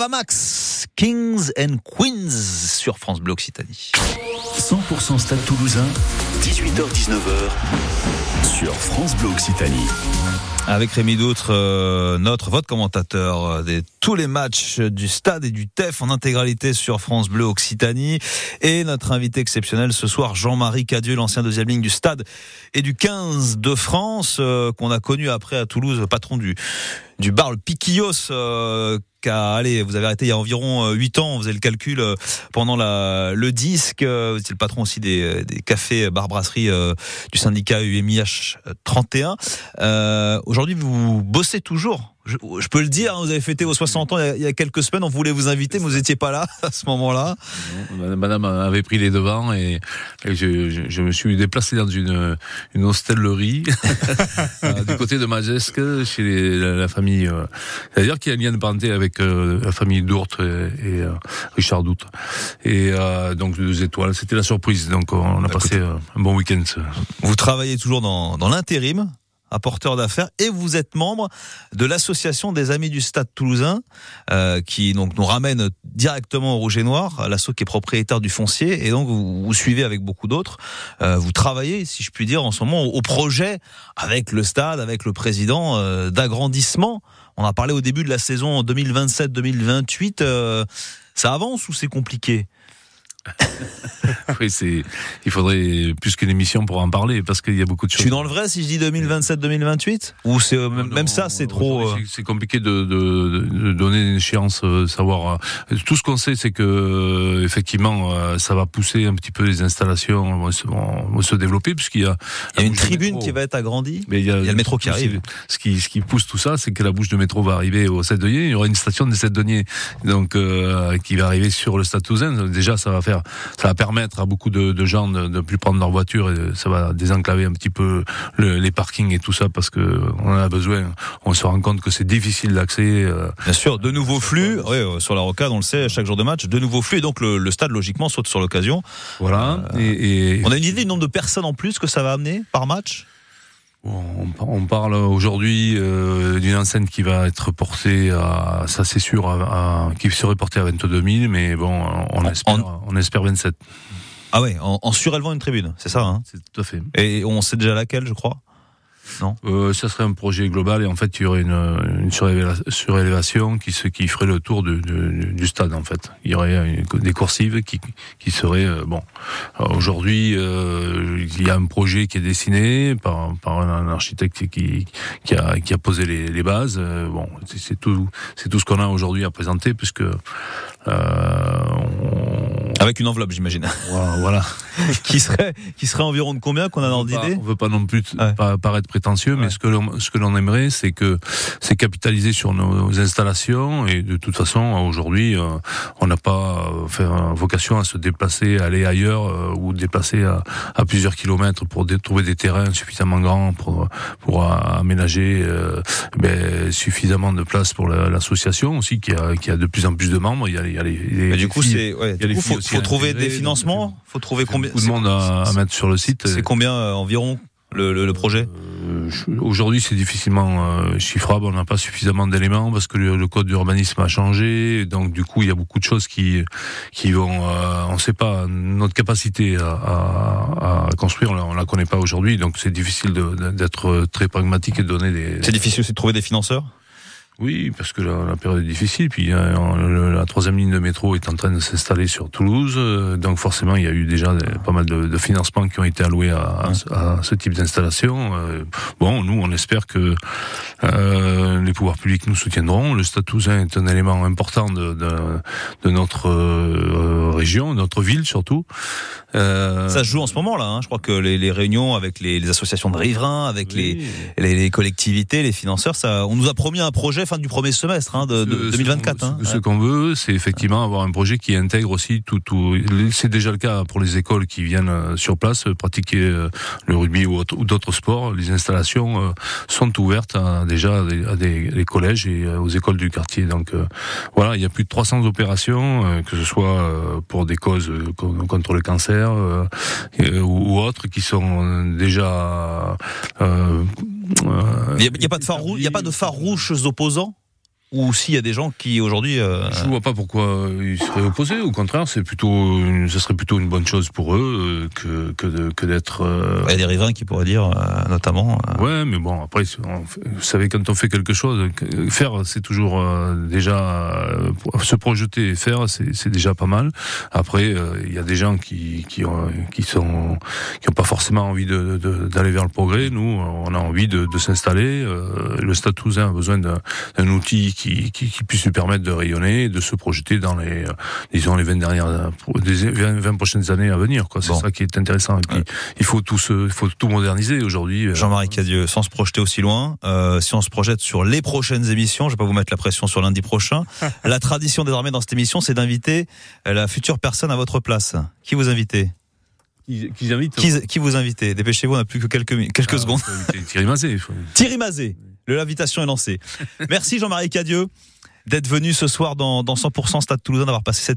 Avamax, Kings and Queens sur France Bleu Occitanie. 100% Stade Toulousain, 18h-19h sur France Bleu Occitanie. Avec Rémi Doutre, euh, notre, votre commentateur euh, des tous les matchs du stade et du TEF en intégralité sur France Bleu Occitanie. Et notre invité exceptionnel ce soir, Jean-Marie Cadieux, l'ancien deuxième ligne du stade et du 15 de France, euh, qu'on a connu après à Toulouse, patron du, du bar le Piquillos, euh, allez, vous avez arrêté il y a environ 8 ans, vous avez le calcul pendant la, le disque, vous étiez le patron aussi des, des cafés bar brasserie du syndicat UMIH 31. Euh, Aujourd'hui, vous bossez toujours je, peux le dire, hein, vous avez fêté vos 60 ans il y, a, quelques semaines, on voulait vous inviter, mais vous n'étiez pas là [LAUGHS] à ce moment-là. Madame avait pris les devants et, je, me suis déplacé dans une, une hostellerie [LAUGHS] euh, du côté de Majesque, chez la, famille. Euh, C'est-à-dire qu'il y a un lien de parenté avec euh, la famille Dourte et, Richard Doute. Et donc deux étoiles, c'était la surprise. Donc on a bah, passé un bon week-end. Vous travaillez toujours dans, dans l'intérim apporteur d'affaires, et vous êtes membre de l'association des Amis du Stade Toulousain, euh, qui donc nous ramène directement au Rouge et Noir, l'asso qui est propriétaire du foncier, et donc vous, suivez avec beaucoup d'autres. Euh, vous travaillez, si je puis dire, en ce moment au, projet avec le stade, avec le président euh, d'agrandissement. On a parlé au début de la saison 2027-2028. ça avance ou c'est compliqué? [LAUGHS] oui, c'est. Il faudrait plus qu'une émission pour en parler parce qu'il y a beaucoup de choses. Je suis dans le vrai si je dis 2027-2028 ou c'est euh, même, ça c'est trop. Euh, c'est compliqué de, de, de, donner une échéance, euh, savoir. Tout ce qu'on sait, c'est que effectivement, ça va pousser un petit peu les installations, vont se, vont se développer puisqu'il y a. Il y a une tribune qui va être agrandie. Mais il y a, il y a le métro qui arrive. Ce qui, ce qui pousse tout ça, c'est que la bouche de métro va arriver au 7 deniers. Il y aura une station de 7 deniers, donc qui va arriver sur le Stade Toulousain. Déjà, ça va faire ça va permettre à beaucoup de, gens de ne plus prendre leur voiture et ça va désenclaver un petit peu les parkings et tout ça parce que on en a besoin. On se rend compte que c'est difficile d'accès. Euh. Bien sûr, de nouveaux flux. Euh, sur la rocade, on le sait, chaque jour de match, de nouveaux flux. Et donc le, stade logiquement saute sur l'occasion. Voilà. Euh, et, On a une idée du nombre de personnes en plus que ça va amener par match? On, parle aujourd'hui d'une enceinte qui va être portée à, ça c'est sûr, à, qui serait portée à 22 000, mais bon, on, espère, on espère 27. Ah ouais, en, surélevant une tribune, c'est ça hein? C'est tout à fait. Et on sait déjà laquelle, je crois? Non euh, Ça serait un projet global et en fait il y aurait une, une surélévation qui, qui ferait le tour du, du, stade en fait. Il y aurait des coursives qui, qui seraient euh, bon. Aujourd'hui euh, il y a un projet qui est dessiné par, par un architecte qui, qui, a, qui a posé les, les bases. Euh, bon, c'est tout, c'est tout ce qu'on a aujourd'hui à présenter puisque euh, avec une enveloppe, j'imagine. Voilà. [LAUGHS] qui serait qui serait environ de combien qu'on a dans l'idée On veut pas non plus paraître prétentieux, mais ce que l'on ce que l'on aimerait, c'est que c'est capitaliser sur nos installations et de toute façon aujourd'hui, euh, on n'a pas euh, fait vocation à se déplacer, aller ailleurs ou déplacer à, à, plusieurs kilomètres pour trouver des terrains suffisamment grands pour pour aménager ben, suffisamment de place pour l'association aussi qui a qui a de plus en plus de membres. Il y a, il y a les, du coup, c'est ouais, faut, faut trouver des financements. Faut trouver combien Beaucoup de monde à, mettre sur le site. C'est combien euh, environ le, le, projet euh, Aujourd'hui, c'est difficilement euh, chiffrable. On n'a pas suffisamment d'éléments parce que le, code d'urbanisme a changé. Donc, du coup, il y a beaucoup de choses qui qui vont. on ne sait pas notre capacité à, à, à construire. On la connaît pas aujourd'hui. Donc, c'est difficile d'être très pragmatique et de donner des. C'est difficile aussi de trouver des financeurs. Oui, parce que la, période est difficile. Puis euh, la troisième ligne de métro est en train de s'installer sur Toulouse, euh, donc forcément il y a eu déjà pas mal de, de, financements qui ont été alloués à, à, ce type d'installation. Euh, bon, nous on espère que euh, les pouvoirs publics nous soutiendront. Le Stade Toulousain est un élément important de, de, de notre région, notre ville surtout. Ça se joue en ce moment là. Hein. Je crois que les, les réunions avec les, les, associations de riverains, avec les, les, collectivités, les financeurs, ça, on nous a promis un projet fin du premier semestre hein, de, 2024. Hein. Ce, qu'on veut, c'est effectivement avoir un projet qui intègre aussi tout. tout c'est déjà le cas pour les écoles qui viennent euh, sur place euh, pratiquer euh, le rugby ou, d'autres sports. Les installations sont ouvertes à, déjà à des, collèges et aux écoles du quartier. Donc voilà, il y a plus de 300 opérations, que ce soit pour des causes contre le cancer ou, autres, qui sont déjà. Il n'y a, pas de rouges opposants? Ou s'il y a des gens qui aujourd'hui. Euh... Je vois pas pourquoi ils seraient opposés. Au contraire, c'est plutôt, une, ce serait plutôt une bonne chose pour eux euh, que que de, que d'être. Euh... Il y a des riverains qui pourraient dire, euh, notamment. euh, Ouais, mais bon, après, on vous savez, quand on fait quelque chose, faire, c'est toujours euh, déjà euh, se projeter et faire, c'est c'est déjà pas mal. Après, euh, il y a des gens qui qui ont, qui sont qui ont pas forcément envie de de- d'aller vers le progrès. Nous, on a envie de, de s'installer. Euh, le Stade Toulousain a besoin d'un outil qui, qui qui puisse lui permettre de rayonner, et de se projeter dans les euh, disons les 20 dernières des 20, 20 prochaines années à venir. Quoi, c'est ça qui est intéressant. Et puis, il faut tout se, il faut tout moderniser aujourd'hui. euh, Jean-Marie Cadieux, sans se projeter aussi loin, euh, si on se projette sur les prochaines émissions, je vais pas vous mettre la pression sur lundi prochain. [LAUGHS] la tradition désormais dans cette émission, c'est d'inviter euh, la future personne à votre place. Qui vous invitez Qui, qui invite qui, qui vous invitez? Dépêchez-vous, on n'a plus que quelques, quelques secondes. Thierry Mazet. Thierry Mazet, l'invitation est lancée. Merci Jean-Marie Cadieux d'être venu ce soir dans, dans 100% Stade Toulousain, d'avoir passé cette petite